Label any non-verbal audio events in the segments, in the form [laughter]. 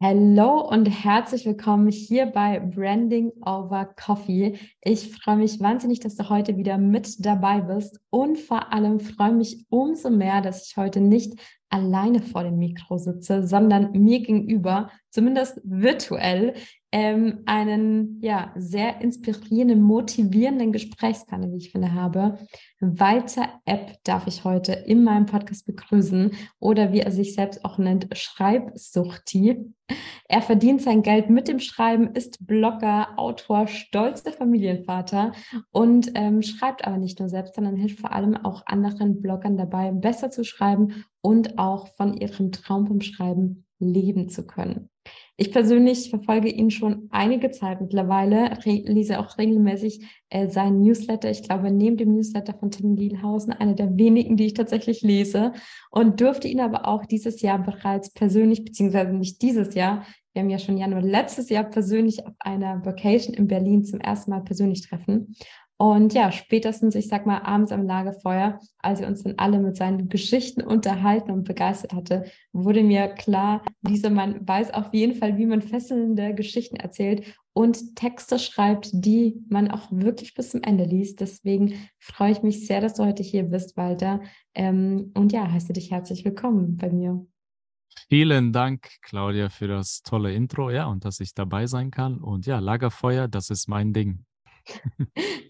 Hallo und herzlich willkommen hier bei Branding Over Coffee. Ich freue mich wahnsinnig, dass du heute wieder mit dabei bist und vor allem freue mich umso mehr, dass ich heute nicht alleine vor dem Mikro sitze, sondern mir gegenüber, zumindest virtuell, ähm, einen ja sehr inspirierenden, motivierenden Gesprächspartner, wie ich finde, habe. Walter App darf ich heute in meinem Podcast begrüßen oder wie er sich selbst auch nennt, Schreibsuchti. Er verdient sein Geld mit dem Schreiben, ist Blogger, Autor, stolzer Familienvater und ähm, schreibt aber nicht nur selbst, sondern hilft vor allem auch anderen Bloggern dabei, besser zu schreiben und auch von ihrem Traum vom Schreiben leben zu können. Ich persönlich verfolge ihn schon einige Zeit mittlerweile, lese auch regelmäßig äh, seinen Newsletter. Ich glaube, neben dem Newsletter von Tim Lielhausen, einer der wenigen, die ich tatsächlich lese und durfte ihn aber auch dieses Jahr bereits persönlich, beziehungsweise nicht dieses Jahr, wir haben ja schon Januar letztes Jahr persönlich auf einer Vacation in Berlin zum ersten Mal persönlich treffen. Und ja, spätestens, ich sag mal, abends am Lagerfeuer, als er uns dann alle mit seinen Geschichten unterhalten und begeistert hatte, wurde mir klar, dieser Mann weiß auf jeden Fall, wie man fesselnde Geschichten erzählt und Texte schreibt, die man auch wirklich bis zum Ende liest. Deswegen freue ich mich sehr, dass du heute hier bist, Walter. Ähm, und ja, heiße dich herzlich willkommen bei mir. Vielen Dank, Claudia, für das tolle Intro, ja, und dass ich dabei sein kann. Und ja, Lagerfeuer, das ist mein Ding.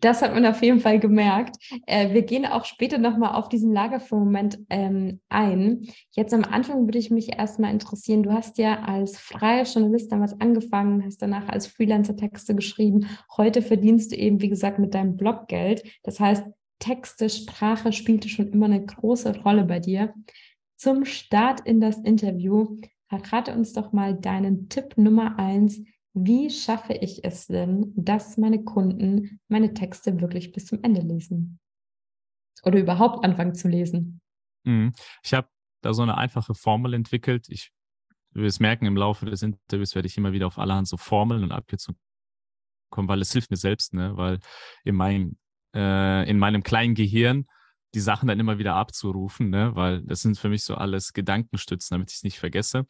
Das hat man auf jeden Fall gemerkt. Äh, wir gehen auch später nochmal auf diesen Lagerfeuermoment ähm, ein. Jetzt am Anfang würde ich mich erstmal interessieren, du hast ja als freier Journalist damals angefangen, hast danach als Freelancer Texte geschrieben. Heute verdienst du eben, wie gesagt, mit deinem Blog Geld. Das heißt, Texte, Sprache spielte schon immer eine große Rolle bei dir. Zum Start in das Interview, verrate uns doch mal deinen Tipp Nummer eins, wie schaffe ich es denn, dass meine Kunden meine Texte wirklich bis zum Ende lesen? Oder überhaupt anfangen zu lesen? Mhm. Ich habe da so eine einfache Formel entwickelt. Ich will es merken, im Laufe des Interviews werde ich immer wieder auf allerhand so Formeln und Abkürzungen kommen, weil es hilft mir selbst, ne? weil in, mein, äh, in meinem kleinen Gehirn die Sachen dann immer wieder abzurufen, ne? weil das sind für mich so alles Gedankenstützen, damit ich es nicht vergesse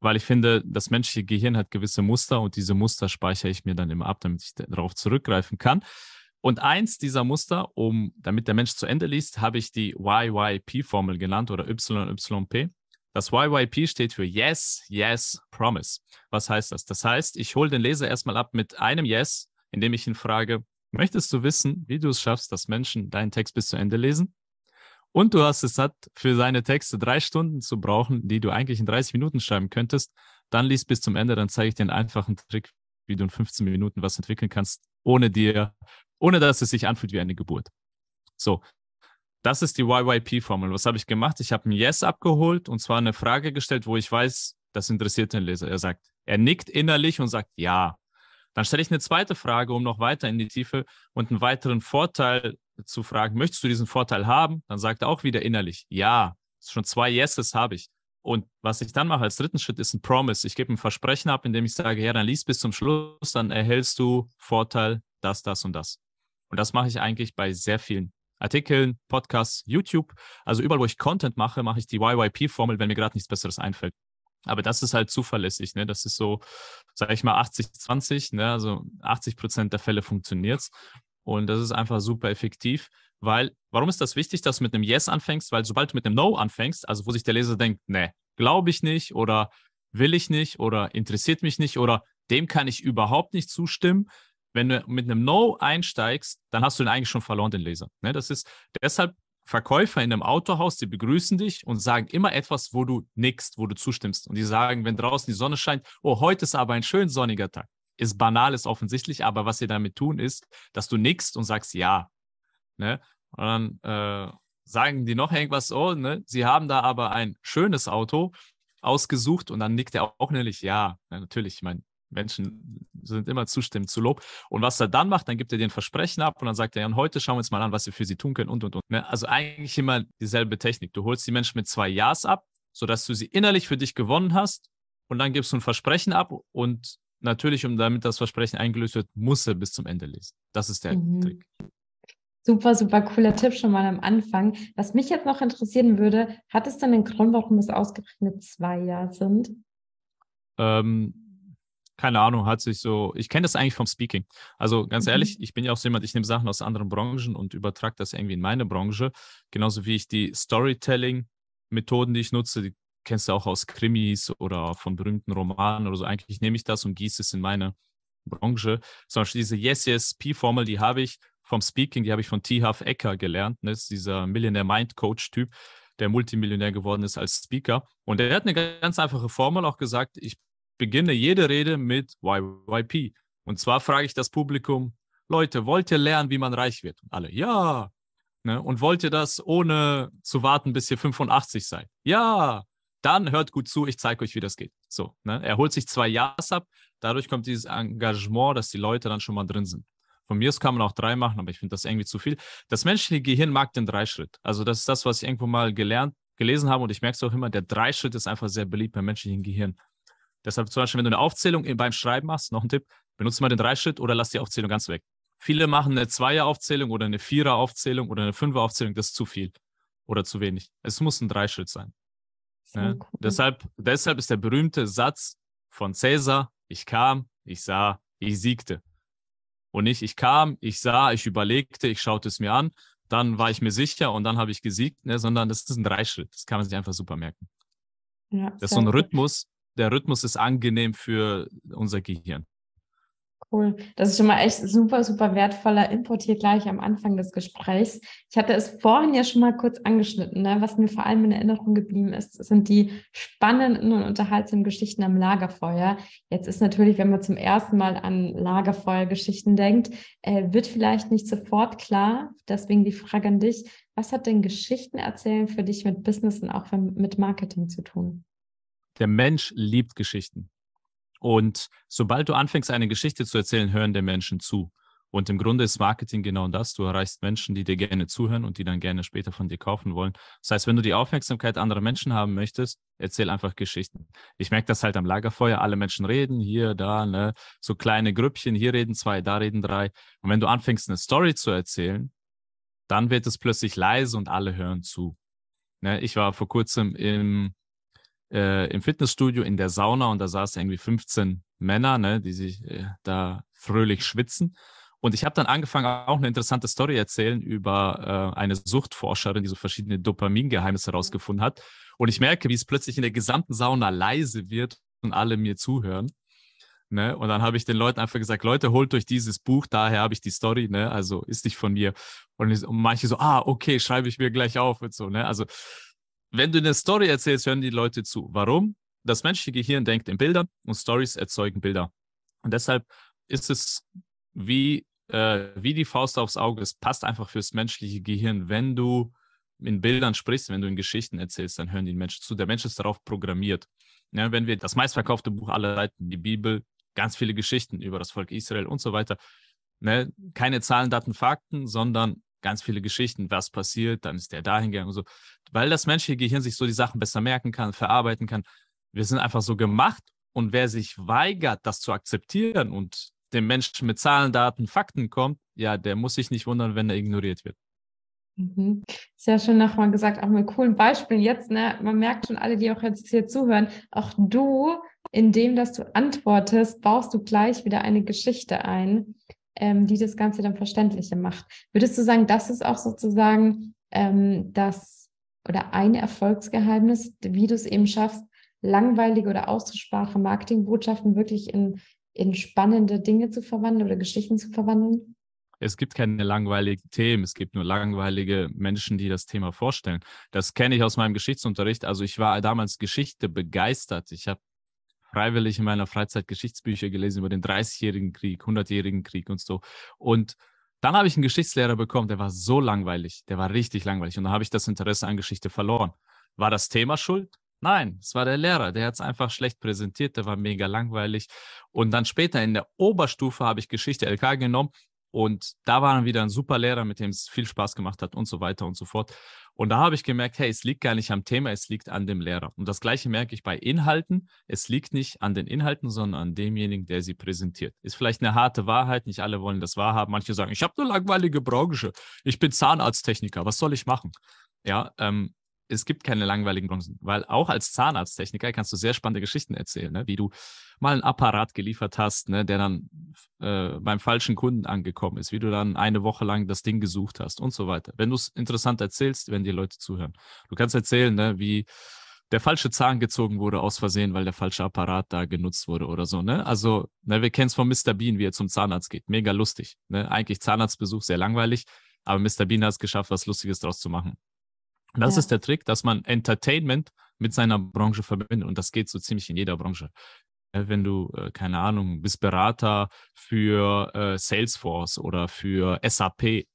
weil ich finde, das menschliche Gehirn hat gewisse Muster und diese Muster speichere ich mir dann immer ab, damit ich darauf zurückgreifen kann. Und eins dieser Muster, um, damit der Mensch zu Ende liest, habe ich die YYP-Formel genannt oder YYP. Das YYP steht für Yes, Yes, Promise. Was heißt das? Das heißt, ich hole den Leser erstmal ab mit einem Yes, indem ich ihn frage, möchtest du wissen, wie du es schaffst, dass Menschen deinen Text bis zu Ende lesen? Und du hast es satt, für seine Texte drei Stunden zu brauchen, die du eigentlich in 30 Minuten schreiben könntest. Dann liest bis zum Ende, dann zeige ich dir einen einfachen Trick, wie du in 15 Minuten was entwickeln kannst, ohne dir, ohne dass es sich anfühlt wie eine Geburt. So. Das ist die YYP-Formel. Was habe ich gemacht? Ich habe ein Yes abgeholt und zwar eine Frage gestellt, wo ich weiß, das interessiert den Leser. Er sagt, er nickt innerlich und sagt Ja. Dann stelle ich eine zweite Frage, um noch weiter in die Tiefe und einen weiteren Vorteil zu fragen, möchtest du diesen Vorteil haben? Dann sagt er auch wieder innerlich, ja, schon zwei Yeses habe ich. Und was ich dann mache als dritten Schritt ist ein Promise. Ich gebe ein Versprechen ab, indem ich sage, ja, dann liest bis zum Schluss, dann erhältst du Vorteil, das, das und das. Und das mache ich eigentlich bei sehr vielen Artikeln, Podcasts, YouTube. Also überall, wo ich Content mache, mache ich die YYP-Formel, wenn mir gerade nichts Besseres einfällt. Aber das ist halt zuverlässig. Ne? Das ist so, sage ich mal, 80-20. Ne? Also 80 Prozent der Fälle funktioniert es. Und das ist einfach super effektiv, weil, warum ist das wichtig, dass du mit einem Yes anfängst? Weil sobald du mit einem No anfängst, also wo sich der Leser denkt, nee, glaube ich nicht oder will ich nicht oder interessiert mich nicht oder dem kann ich überhaupt nicht zustimmen, wenn du mit einem No einsteigst, dann hast du den eigentlich schon verloren, den Leser. Ne? Das ist deshalb Verkäufer in einem Autohaus, die begrüßen dich und sagen immer etwas, wo du nickst, wo du zustimmst. Und die sagen, wenn draußen die Sonne scheint, oh, heute ist aber ein schön sonniger Tag ist banal, ist offensichtlich, aber was sie damit tun, ist, dass du nickst und sagst ja. Ne? Und dann äh, sagen die noch irgendwas, oh, ne? sie haben da aber ein schönes Auto ausgesucht und dann nickt er auch nämlich ja. ja natürlich, ich meine, Menschen sind immer zustimmend zu Lob. Und was er dann macht, dann gibt er den Versprechen ab und dann sagt er, ja, und heute schauen wir uns mal an, was wir für sie tun können und, und, und. Ne? Also eigentlich immer dieselbe Technik. Du holst die Menschen mit zwei Ja's ab, sodass du sie innerlich für dich gewonnen hast und dann gibst du ein Versprechen ab und natürlich, um damit das Versprechen eingelöst wird, muss er bis zum Ende lesen. Das ist der mhm. Trick. Super, super cooler Tipp schon mal am Anfang. Was mich jetzt noch interessieren würde, hat es denn einen Grund, warum es ausgerechnet zwei Jahre sind? ähm, keine Ahnung, hat sich so, ich kenne das eigentlich vom Speaking. Also ganz mhm. ehrlich, ich bin ja auch so jemand, ich nehme Sachen aus anderen Branchen und übertrage das irgendwie in meine Branche. Genauso wie ich die Storytelling-Methoden, die ich nutze, die kennst du auch aus Krimis oder von berühmten Romanen oder so. Eigentlich nehme ich das und gieße es in meine Branche. Zum Beispiel diese Yes-Yes-P-Formel, die habe ich vom Speaking, die habe ich von T. Huff Ecker gelernt. Das ne? ist dieser Millionaire Mind Coach-Typ, der Multimillionär geworden ist als Speaker. Und er hat eine ganz einfache Formel auch gesagt, ich beginne jede Rede mit YYP. Und zwar frage ich das Publikum, Leute, wollt ihr lernen, wie man reich wird? Und alle, ja. Ne? Und wollt ihr das ohne zu warten, bis ihr 85 seid? Ja. Dann hört gut zu, ich zeige euch, wie das geht. So, ne? Er holt sich zwei Ja's ab, dadurch kommt dieses Engagement, dass die Leute dann schon mal drin sind. Von mir aus kann man auch drei machen, aber ich finde das irgendwie zu viel. Das menschliche Gehirn mag den Dreischritt. Also das ist das, was ich irgendwo mal gelernt, gelesen habe und ich merke es auch immer, der Dreischritt ist einfach sehr beliebt beim menschlichen Gehirn. Deshalb zum Beispiel, wenn du eine Aufzählung beim Schreiben machst, noch ein Tipp, benutze mal den Dreischritt oder lass die Aufzählung ganz weg. Viele machen eine Zweier-Aufzählung oder eine Vierer-Aufzählung oder eine Fünfer-Aufzählung, das ist zu viel oder zu wenig. Es muss ein Dreischritt sein. Ja? Cool. Deshalb, deshalb ist der berühmte Satz von Cäsar, ich kam, ich sah, ich siegte. Und nicht, ich kam, ich sah, ich überlegte, ich schaute es mir an, dann war ich mir sicher und dann habe ich gesiegt, ne? sondern das ist ein Dreischritt. Das kann man sich einfach super merken. Ja, das ist so ein Rhythmus. Der Rhythmus ist angenehm für unser Gehirn. Cool. Das ist schon mal echt super, super wertvoller Input hier gleich am Anfang des Gesprächs. Ich hatte es vorhin ja schon mal kurz angeschnitten. Ne? Was mir vor allem in Erinnerung geblieben ist, sind die spannenden und unterhaltsamen Geschichten am Lagerfeuer. Jetzt ist natürlich, wenn man zum ersten Mal an Lagerfeuergeschichten denkt, äh, wird vielleicht nicht sofort klar. Deswegen die Frage an dich. Was hat denn Geschichten erzählen für dich mit Business und auch mit Marketing zu tun? Der Mensch liebt Geschichten. Und sobald du anfängst, eine Geschichte zu erzählen, hören der Menschen zu. Und im Grunde ist Marketing genau das. Du erreichst Menschen, die dir gerne zuhören und die dann gerne später von dir kaufen wollen. Das heißt, wenn du die Aufmerksamkeit anderer Menschen haben möchtest, erzähl einfach Geschichten. Ich merke das halt am Lagerfeuer. Alle Menschen reden hier, da, ne, so kleine Grüppchen. Hier reden zwei, da reden drei. Und wenn du anfängst, eine Story zu erzählen, dann wird es plötzlich leise und alle hören zu. Ne, ich war vor kurzem im äh, im Fitnessstudio in der Sauna und da saßen irgendwie 15 Männer, ne, die sich äh, da fröhlich schwitzen. Und ich habe dann angefangen, auch eine interessante Story erzählen über äh, eine Suchtforscherin, die so verschiedene Dopamingeheimnisse herausgefunden hat. Und ich merke, wie es plötzlich in der gesamten Sauna leise wird und alle mir zuhören. Ne? Und dann habe ich den Leuten einfach gesagt, Leute, holt euch dieses Buch, daher habe ich die Story, ne? Also ist nicht von mir. Und, und manche so, ah, okay, schreibe ich mir gleich auf und so, ne? Also wenn du eine Story erzählst, hören die Leute zu. Warum? Das menschliche Gehirn denkt in Bildern und Stories erzeugen Bilder. Und deshalb ist es wie, äh, wie die Faust aufs Auge. Es passt einfach fürs menschliche Gehirn. Wenn du in Bildern sprichst, wenn du in Geschichten erzählst, dann hören die Menschen zu. Der Mensch ist darauf programmiert. Ja, wenn wir das meistverkaufte Buch aller Zeiten, die Bibel, ganz viele Geschichten über das Volk Israel und so weiter. Ne? Keine Zahlen, Daten, Fakten, sondern ganz viele Geschichten, was passiert, dann ist der dahin gegangen und so. Weil das menschliche Gehirn sich so die Sachen besser merken kann, verarbeiten kann. Wir sind einfach so gemacht und wer sich weigert, das zu akzeptieren und dem Menschen mit Zahlen, Daten, Fakten kommt, ja, der muss sich nicht wundern, wenn er ignoriert wird. Mhm. Sehr schön nochmal gesagt, auch mit coolen Beispielen jetzt, ne? Man merkt schon alle, die auch jetzt hier zuhören, auch du, indem dass du antwortest, baust du gleich wieder eine Geschichte ein, ähm, die das Ganze dann verständlicher macht. Würdest du sagen, das ist auch sozusagen ähm, das oder ein Erfolgsgeheimnis, wie du es eben schaffst, langweilige oder auszusprache Marketingbotschaften wirklich in, in spannende Dinge zu verwandeln oder Geschichten zu verwandeln? Es gibt keine langweiligen Themen, es gibt nur langweilige Menschen, die das Thema vorstellen. Das kenne ich aus meinem Geschichtsunterricht. Also ich war damals Geschichte begeistert. Ich habe freiwillig in meiner Freizeit Geschichtsbücher gelesen über den 30-jährigen Krieg, 100-jährigen Krieg und so. Und dann habe ich einen Geschichtslehrer bekommen, der war so langweilig, der war richtig langweilig. Und dann habe ich das Interesse an Geschichte verloren. War das Thema schuld? Nein, es war der Lehrer, der hat es einfach schlecht präsentiert, der war mega langweilig. Und dann später in der Oberstufe habe ich Geschichte LK genommen und da war dann wieder ein super Lehrer, mit dem es viel Spaß gemacht hat und so weiter und so fort. Und da habe ich gemerkt, hey, es liegt gar nicht am Thema, es liegt an dem Lehrer. Und das gleiche merke ich bei Inhalten. Es liegt nicht an den Inhalten, sondern an demjenigen, der sie präsentiert. Ist vielleicht eine harte Wahrheit, nicht alle wollen das wahrhaben. Manche sagen, ich habe eine langweilige Branche, ich bin Zahnarzttechniker, was soll ich machen? Ja, ähm, es gibt keine langweiligen Branchen, weil auch als Zahnarzttechniker kannst du sehr spannende Geschichten erzählen, ne? wie du mal einen Apparat geliefert hast, ne, der dann äh, beim falschen Kunden angekommen ist, wie du dann eine Woche lang das Ding gesucht hast und so weiter. Wenn du es interessant erzählst, werden die Leute zuhören. Du kannst erzählen, ne, wie der falsche Zahn gezogen wurde aus Versehen, weil der falsche Apparat da genutzt wurde oder so. Ne? Also, ne, wir kennen es von Mr. Bean, wie er zum Zahnarzt geht. Mega lustig. Ne? Eigentlich Zahnarztbesuch sehr langweilig, aber Mr. Bean hat es geschafft, was Lustiges draus zu machen. Das ja. ist der Trick, dass man Entertainment mit seiner Branche verbindet. Und das geht so ziemlich in jeder Branche. Wenn du, äh, keine Ahnung, bist Berater für äh, Salesforce oder für SAP,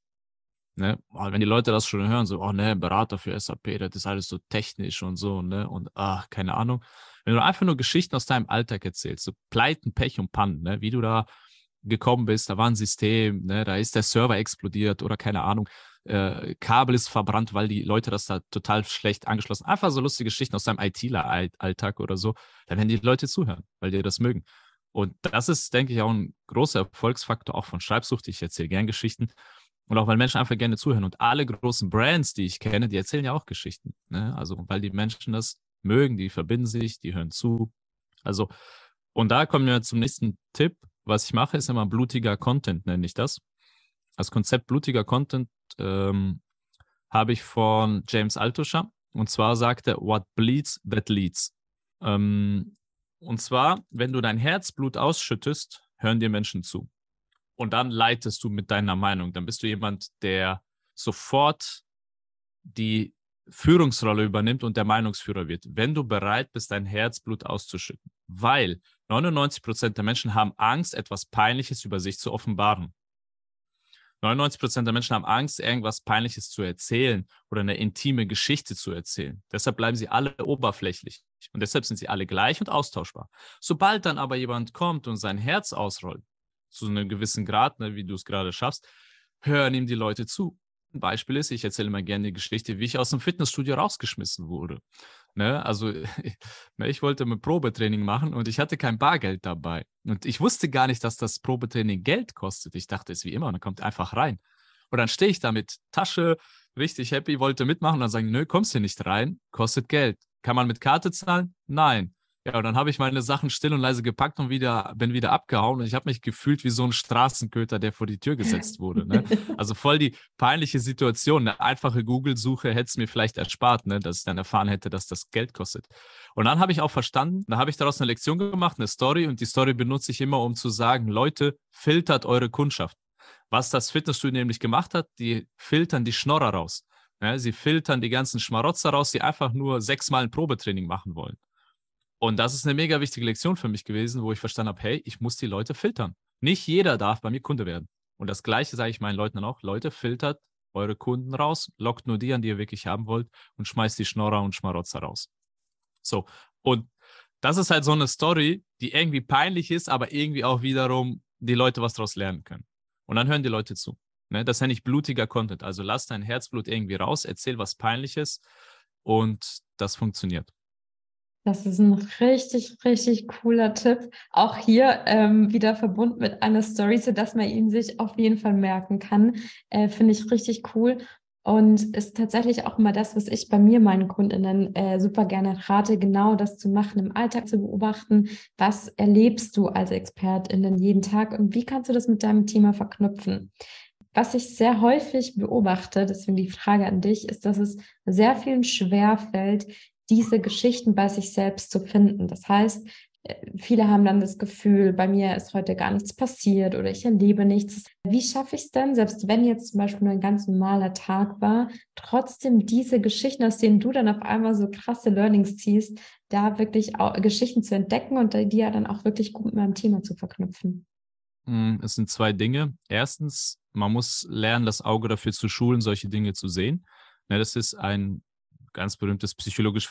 Ne? Wenn die Leute das schon hören, so, oh ne, Berater für SAP, das ist alles so technisch und so, ne? Und ach, keine Ahnung. Wenn du einfach nur Geschichten aus deinem Alltag erzählst, so Pleiten, Pech und Pannen, ne? Wie du da gekommen bist, da war ein System, ne? Da ist der Server explodiert oder keine Ahnung, äh, Kabel ist verbrannt, weil die Leute das da total schlecht angeschlossen Einfach so lustige Geschichten aus deinem ITler-Alltag oder so, dann werden die Leute zuhören, weil die das mögen. Und das ist, denke ich, auch ein großer Erfolgsfaktor auch von Schreibsucht. Ich erzähle gern Geschichten. Und auch weil Menschen einfach gerne zuhören. Und alle großen Brands, die ich kenne, die erzählen ja auch Geschichten. Ne? Also, weil die Menschen das mögen, die verbinden sich, die hören zu. Also, und da kommen wir zum nächsten Tipp. Was ich mache, ist immer blutiger Content, nenne ich das. Das Konzept blutiger Content ähm, habe ich von James Altucher. Und zwar sagt er, what bleeds, that leads. Ähm, und zwar, wenn du dein Herzblut ausschüttest, hören dir Menschen zu und dann leitest du mit deiner Meinung. Dann bist du jemand, der sofort die Führungsrolle übernimmt und der Meinungsführer wird, wenn du bereit bist, dein Herzblut auszuschütten. Weil 99 Prozent der Menschen haben Angst, etwas Peinliches über sich zu offenbaren. 99 Prozent der Menschen haben Angst, irgendwas Peinliches zu erzählen oder eine intime Geschichte zu erzählen. Deshalb bleiben sie alle oberflächlich und deshalb sind sie alle gleich und austauschbar. Sobald dann aber jemand kommt und sein Herz ausrollt, zu einem gewissen Grad, ne, wie du es gerade schaffst, hören ihm die Leute zu. Ein Beispiel ist, ich erzähle immer gerne die Geschichte, wie ich aus dem Fitnessstudio rausgeschmissen wurde. Ne? Also [laughs] ne, ich wollte ein Probetraining machen und ich hatte kein Bargeld dabei. Und ich wusste gar nicht, dass das Probetraining Geld kostet. Ich dachte, es ist wie immer, man kommt einfach rein. Und dann stehe ich da mit Tasche, richtig happy, wollte mitmachen und dann sagen, nö, kommst hier nicht rein, kostet Geld. Kann man mit Karte zahlen? Nein. Ja, und dann habe ich meine Sachen still und leise gepackt und wieder, bin wieder abgehauen. Und ich habe mich gefühlt wie so ein Straßenköter, der vor die Tür gesetzt wurde. Ne? [laughs] Also voll die peinliche Situation. Eine einfache Google-Suche hätte es mir vielleicht erspart, ne? dass ich dann erfahren hätte, dass das Geld kostet. Und dann habe ich auch verstanden, da habe ich daraus eine Lektion gemacht, eine Story. Und die Story benutze ich immer, um zu sagen, Leute, filtert eure Kundschaft. Was das Fitnessstudio nämlich gemacht hat, die filtern die Schnorrer raus. Ja, sie filtern die ganzen Schmarotzer raus, die einfach nur sechsmal ein Probetraining machen wollen. Und das ist eine mega wichtige Lektion für mich gewesen, wo ich verstanden habe, hey, ich muss die Leute filtern. Nicht jeder darf bei mir Kunde werden. Und das Gleiche sage ich meinen Leuten dann auch, Leute, filtert eure Kunden raus, lockt nur die an, die ihr wirklich haben wollt und schmeißt die Schnorrer und Schmarotzer raus. So, und das ist halt so eine Story, die irgendwie peinlich ist, aber irgendwie auch wiederum die Leute was daraus lernen können. Und dann hören die Leute zu. Ne? Das ist ja nicht blutiger Content. Also lass dein Herzblut irgendwie raus, erzähl was Peinliches und das funktioniert. Das ist ein richtig, richtig cooler Tipp. Auch hier ähm, wieder verbunden mit einer Story, sodass man ihn sich auf jeden Fall merken kann. Äh, Finde ich richtig cool. Und ist tatsächlich auch immer das, was ich bei mir meinen Kundinnen äh, super gerne rate, genau das zu machen, im Alltag zu beobachten. Was erlebst du als Expertin jeden Tag und wie kannst du das mit deinem Thema verknüpfen? Was ich sehr häufig beobachte, deswegen die Frage an dich, ist, dass es sehr vielen schwerfällt, diese Geschichten bei sich selbst zu finden. Das heißt, äh, viele haben dann das Gefühl, bei mir ist heute gar nichts passiert oder ich erlebe nichts. Wie schaffe ich es denn, selbst wenn jetzt zum Beispiel nur ein ganz normaler Tag war, trotzdem diese Geschichten, aus denen du dann auf einmal so krasse Learnings ziehst, da wirklich auch Geschichten zu entdecken und die ja dann auch wirklich gut mit meinem Thema zu verknüpfen? Hm, es sind zwei Dinge. Erstens, man muss lernen, das Auge dafür zu schulen, solche Dinge zu sehen. Ne, das ist ein ganz berühmtes psychologisch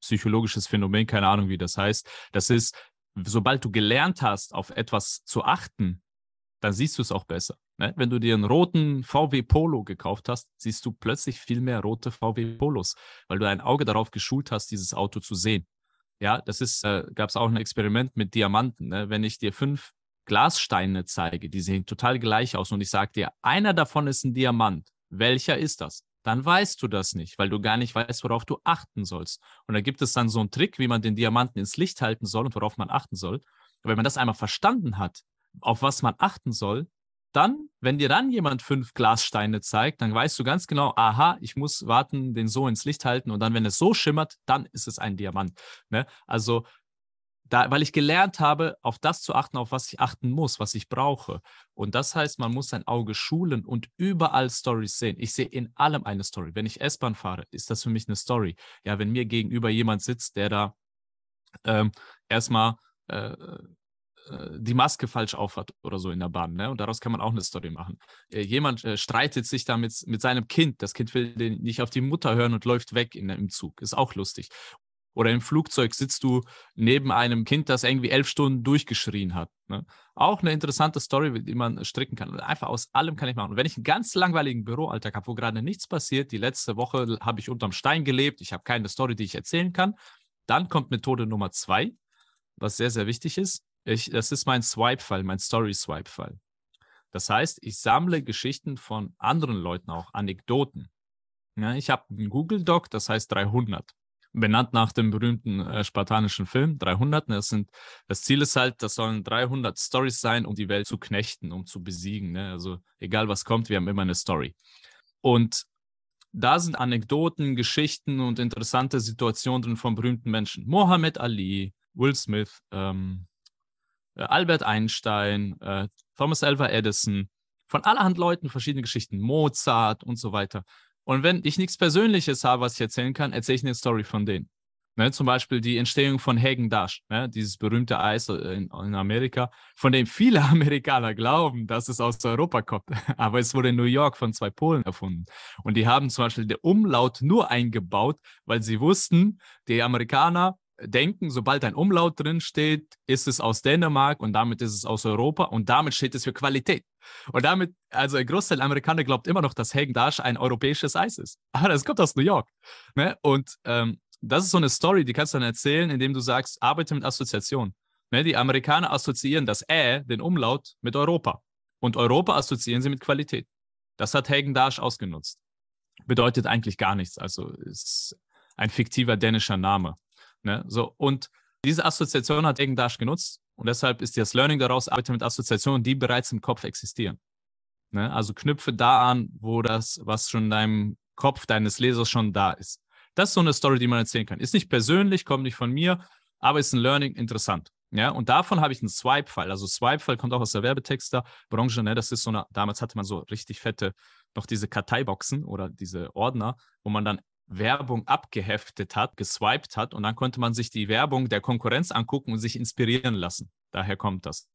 psychologisches Phänomen, keine Ahnung, wie das heißt. Das ist, sobald du gelernt hast, auf etwas zu achten, dann siehst du es auch besser. Ne? Wenn du dir einen roten VW Polo gekauft hast, siehst du plötzlich viel mehr rote VW Polos, weil du ein Auge darauf geschult hast, dieses Auto zu sehen. Ja, das ist, äh, gab es auch ein Experiment mit Diamanten. Ne? Wenn ich dir fünf Glassteine zeige, die sehen total gleich aus und ich sage dir, einer davon ist ein Diamant, welcher ist das? Dann weißt du das nicht, weil du gar nicht weißt, worauf du achten sollst. Und da gibt es dann so einen Trick, wie man den Diamanten ins Licht halten soll und worauf man achten soll. Und wenn man das einmal verstanden hat, auf was man achten soll, dann, wenn dir dann jemand fünf Glassteine zeigt, dann weißt du ganz genau, aha, ich muss warten, den so ins Licht halten und dann, wenn es so schimmert, dann ist es ein Diamant. Ne? Also da, weil ich gelernt habe, auf das zu achten, auf was ich achten muss, was ich brauche. Und das heißt, man muss sein Auge schulen und überall Stories sehen. Ich sehe in allem eine Story. Wenn ich S-Bahn fahre, ist das für mich eine Story. Ja, wenn mir gegenüber jemand sitzt, der da ähm, erstmal äh, äh die Maske falsch aufhat oder so in der Bahn. Ne? Und daraus kann man auch eine Story machen. Äh, jemand äh, streitet sich da mit, mit seinem Kind. Das Kind will den nicht auf die Mutter hören und läuft weg in, im Zug. Ist auch lustig. Oder im Flugzeug sitzt du neben einem Kind, das irgendwie elf Stunden durchgeschrien hat. Ne? Auch eine interessante Story, die man stricken kann. Einfach aus allem kann ich machen. Und wenn ich einen ganz langweiligen Büroalltag habe, wo gerade nichts passiert, die letzte Woche habe ich unterm Stein gelebt, ich habe keine Story, die ich erzählen kann, dann kommt Methode Nummer zwei, was sehr, sehr wichtig ist. Ich, das ist mein Swipe-Fall, mein Story-Swipe-Fall. Das heißt, ich sammle Geschichten von anderen Leuten auch, Anekdoten. Ja, ich habe einen Google-Doc, das heißt 300 benannt nach dem berühmten äh, spartanischen Film 300. Das, sind, das Ziel ist halt, das sollen 300 Stories sein, um die Welt zu knechten, um zu besiegen. Ne? Also egal was kommt, wir haben immer eine Story. Und da sind Anekdoten, Geschichten und interessante Situationen drin von berühmten Menschen. Mohammed Ali, Will Smith, ähm, äh, Albert Einstein, äh, Thomas Alva Edison, von allerhand Leuten verschiedene Geschichten, Mozart und so weiter. Und wenn ich nichts Persönliches habe, was ich erzählen kann, erzähle ich eine Story von denen. Ne, zum Beispiel die Entstehung von Hagen Dash, ne, dieses berühmte Eis in, in, Amerika, von dem viele [laughs] Amerikaner glauben, dass es aus Europa kommt. [laughs] Aber es wurde in New York von zwei Polen erfunden. Und die haben zum Beispiel den Umlaut nur eingebaut, weil sie wussten, die Amerikaner denken, sobald ein Umlaut drin steht, ist es aus Dänemark und damit ist es aus Europa und damit steht es für Qualität. Und damit, also ein Großteil der Amerikaner glaubt immer noch, dass Hagen Dash ein europäisches Eis ist. [laughs] Aber das kommt aus New York. Ne? Und ähm, das ist so eine Story, die kannst du dann erzählen, indem du sagst, arbeite mit Assoziation. Ne? Die Amerikaner assoziieren das Ä, den Umlaut, mit Europa. Und Europa assoziieren sie mit Qualität. Das hat Hagen Dash ausgenutzt. Bedeutet eigentlich gar nichts. Also ist ein fiktiver dänischer Name. Ne? So, und diese Assoziation hat Hagen Dash genutzt und deshalb ist das Learning daraus, arbeite mit Assoziationen, die bereits im Kopf existieren. Ne? Also knüpfe da an, wo das, was schon in deinem Kopf deines Lesers schon da ist. Das ist so eine Story, die man erzählen kann. Ist nicht persönlich, kommt nicht von mir, aber ist ein Learning interessant. Ja, und davon habe ich einen Swipe-Fall. Also Swipe-Fall kommt auch aus der Werbetexter-Branche. Ne? Das ist so eine, damals hatte man so richtig fette, noch diese Karteiboxen oder diese Ordner, wo man dann Werbung abgeheftet hat, geswiped hat und dann konnte man sich die Werbung der Konkurrenz angucken und sich inspirieren lassen. Daher kommt das.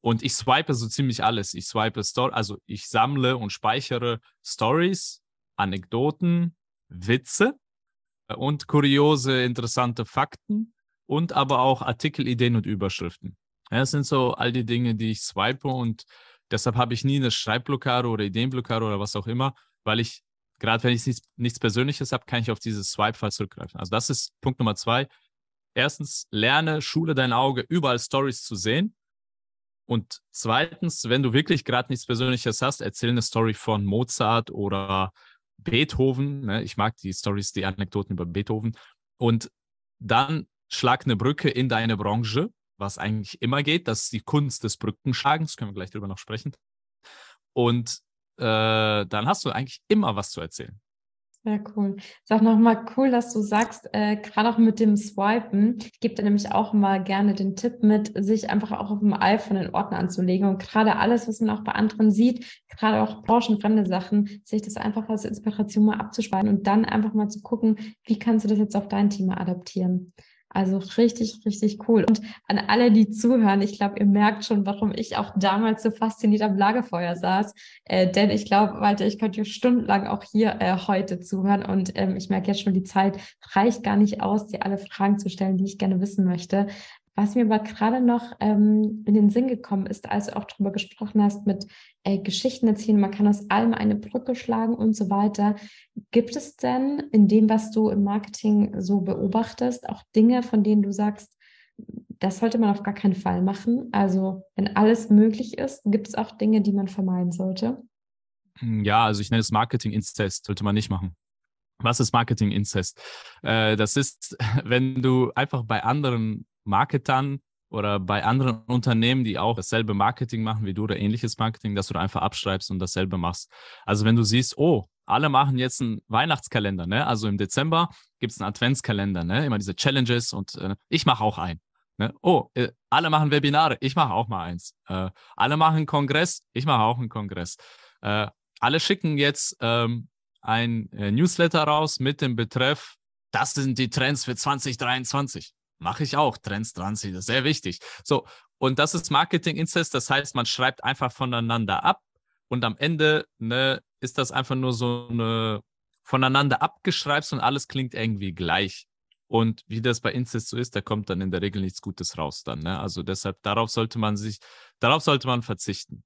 Und ich swipe so ziemlich alles. Ich swipe Story, also ich sammle und speichere Stories, Anekdoten, Witze äh, und kuriose, interessante Fakten und aber auch Artikel, Ideen und Überschriften. Das sind so all die Dinge, die ich swipe und deshalb habe ich nie eine Schreibblockade oder Ideenblockade oder was auch immer, weil ich gerade wenn ich nichts, nichts Persönliches habe, kann ich auf dieses Swipe-File zurückgreifen. Also das ist Punkt Nummer zwei. Erstens, lerne, schule dein Auge, überall Stories zu sehen. Und zweitens, wenn du wirklich gerade nichts Persönliches hast, erzähl eine Story von Mozart oder Beethoven. Ne? Ich mag die Stories, die Anekdoten über Beethoven. Und dann schlag eine Brücke in deine Branche, was eigentlich immer geht. Das ist die Kunst des Brückenschlagens. Können wir gleich drüber noch sprechen. Und äh, dann hast du eigentlich immer was zu erzählen. Sehr cool. Auch nochmal cool, dass du sagst, äh, gerade auch mit dem Swipen, ich gebe dir nämlich auch mal gerne den Tipp mit, sich einfach auch auf dem iPhone einen Ordner anzulegen und gerade alles, was man auch bei anderen sieht, gerade auch branchenfremde Sachen, sich das einfach als Inspiration mal abzuspeichern und dann einfach mal zu gucken, wie kannst du das jetzt auf dein Thema adaptieren. Also richtig, richtig cool. Und an alle, die zuhören, ich glaube, ihr merkt schon, warum ich auch damals so fasziniert am Lagerfeuer saß. Äh, denn ich glaube, Walter, ich könnte stundenlang auch hier äh, heute zuhören. Und ähm, ich merke jetzt schon, die Zeit reicht gar nicht aus, dir alle Fragen zu stellen, die ich gerne wissen möchte. Was mir aber gerade noch ähm, in den Sinn gekommen ist, als du auch darüber gesprochen hast, mit äh, Geschichten erzählen, man kann aus allem eine Brücke schlagen und so weiter. Gibt es denn in dem, was du im Marketing so beobachtest, auch Dinge, von denen du sagst, das sollte man auf gar keinen Fall machen? Also, wenn alles möglich ist, gibt es auch Dinge, die man vermeiden sollte? Ja, also ich nenne es Marketing-Inzest, sollte man nicht machen. Was ist Marketing-Inzest? Äh, das ist, [laughs] wenn du einfach bei anderen Marketern oder bei anderen Unternehmen, die auch dasselbe Marketing machen wie du oder ähnliches Marketing, dass du da einfach abschreibst und dasselbe machst. Also wenn du siehst, oh, alle machen jetzt einen Weihnachtskalender, ne? Also im Dezember gibt es einen Adventskalender, ne? Immer diese Challenges und äh, ich mache auch einen. Ne? Oh, äh, alle machen Webinare, ich mache auch mal eins. Äh, alle machen Kongress, ich mache auch einen Kongress. Äh, alle schicken jetzt ähm, ein äh, Newsletter raus mit dem Betreff, das sind die Trends für 2023. Mache ich auch, Trends 20, das ist sehr wichtig. So, und das ist Marketing Incest, das heißt, man schreibt einfach voneinander ab und am Ende ne, ist das einfach nur so eine voneinander abgeschreibst und alles klingt irgendwie gleich. Und wie das bei Incest so ist, da kommt dann in der Regel nichts Gutes raus dann. Ne? Also deshalb, darauf sollte man sich, darauf sollte man verzichten.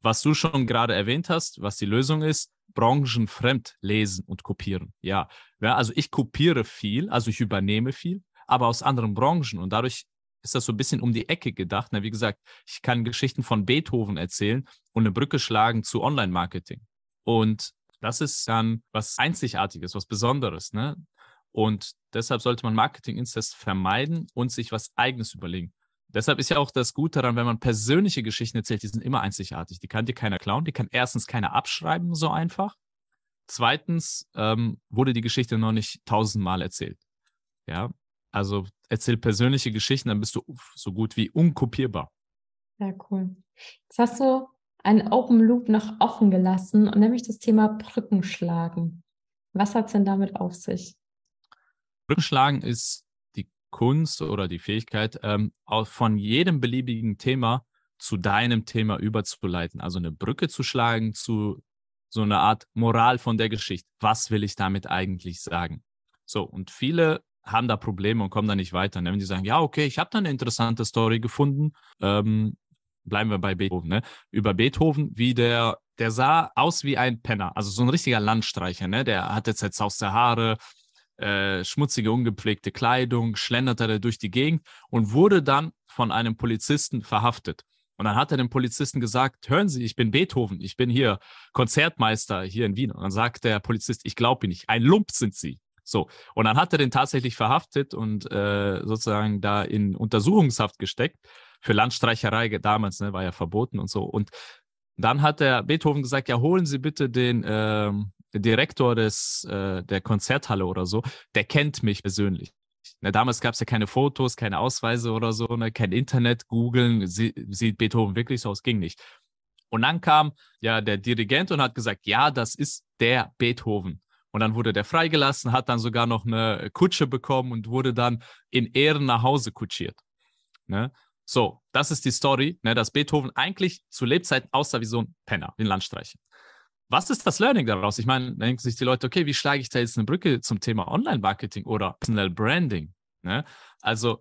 Was du schon gerade erwähnt hast, was die Lösung ist, branchenfremd lesen und kopieren. Ja, ja also ich kopiere viel, also ich übernehme viel, aber aus anderen Branchen und dadurch ist das so ein bisschen um die Ecke gedacht. Ne? Wie gesagt, ich kann Geschichten von Beethoven erzählen und eine Brücke schlagen zu Online-Marketing. Und das ist dann was Einzigartiges, was Besonderes. Ne? Und deshalb sollte man Marketing-Inzest vermeiden und sich was Eigenes überlegen. Deshalb ist ja auch das Gute daran, wenn man persönliche Geschichten erzählt, die sind immer einzigartig. Die kann dir keiner klauen, die kann erstens keiner abschreiben, so einfach. Zweitens ähm, wurde die Geschichte noch nicht tausendmal erzählt. Ja, also erzähl persönliche Geschichten, dann bist du so gut wie unkopierbar. Ja, cool. Jetzt hast du einen Open Loop noch offen gelassen und nämlich das Thema Brückenschlagen. Was hat es denn damit auf sich? Brückenschlagen ist die Kunst oder die Fähigkeit, ähm, von jedem beliebigen Thema zu deinem Thema überzuleiten. Also eine Brücke zu schlagen zu so einer Art Moral von der Geschichte. Was will ich damit eigentlich sagen? So, und viele haben da Probleme und kommen da nicht weiter. Ne? Wenn die sagen, ja, okay, ich habe da eine interessante Story gefunden, ähm, bleiben wir bei Beethoven, ne? über Beethoven, wie der, der sah aus wie ein Penner, also so ein richtiger Landstreicher, ne? der hatte zerzauste Haare, äh, schmutzige, ungepflegte Kleidung, schlenderte durch die Gegend und wurde dann von einem Polizisten verhaftet. Und dann hat er dem Polizisten gesagt, hören Sie, ich bin Beethoven, ich bin hier Konzertmeister hier in Wien. Und dann sagt der Polizist, ich glaube Ihnen nicht, ein Lump sind Sie. So, und dann hat er den tatsächlich verhaftet und äh, sozusagen da in Untersuchungshaft gesteckt. Für Landstreicherei damals ne, war ja verboten und so. Und dann hat der Beethoven gesagt, ja, holen Sie bitte den, ähm, Direktor des, äh, der Konzerthalle oder so, der kennt mich persönlich. Ne, damals gab es ja keine Fotos, keine Ausweise oder so, ne, kein Internet, googeln, sie, sieht Beethoven wirklich so aus, ging nicht. Und dann kam ja der Dirigent und hat gesagt, ja, das ist der Beethoven. Und dann wurde der freigelassen, hat dann sogar noch eine Kutsche bekommen und wurde dann in Ehren nach Hause kutschiert. Ne? So, das ist die Story, ne, dass Beethoven eigentlich zu Lebzeiten aussah wie so ein Penner, wie ein Landstreicher. Was ist das Learning daraus? Ich meine, denken sich die Leute, okay, wie schlage ich da jetzt eine Brücke zum Thema Online-Marketing oder Personal Branding? Ne? Also,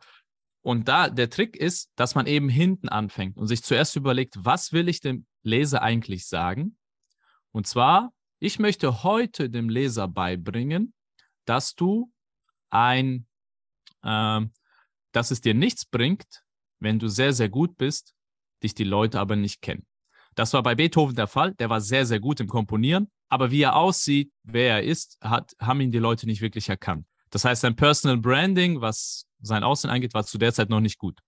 und da der Trick ist, dass man eben hinten anfängt und sich zuerst überlegt, was will ich dem Leser eigentlich sagen? Und zwar, ich möchte heute dem Leser beibringen, dass du ein, äh, dass es dir nichts bringt, wenn du sehr, sehr gut bist, dich die Leute aber nicht kennen. Das war bei Beethoven der Fall. Der war sehr, sehr gut im Komponieren. Aber wie er aussieht, wer er ist, hat, haben ihn die Leute nicht wirklich erkannt. Das heißt, sein Personal Branding, was sein Aussehen angeht, war zu der Zeit noch nicht gut.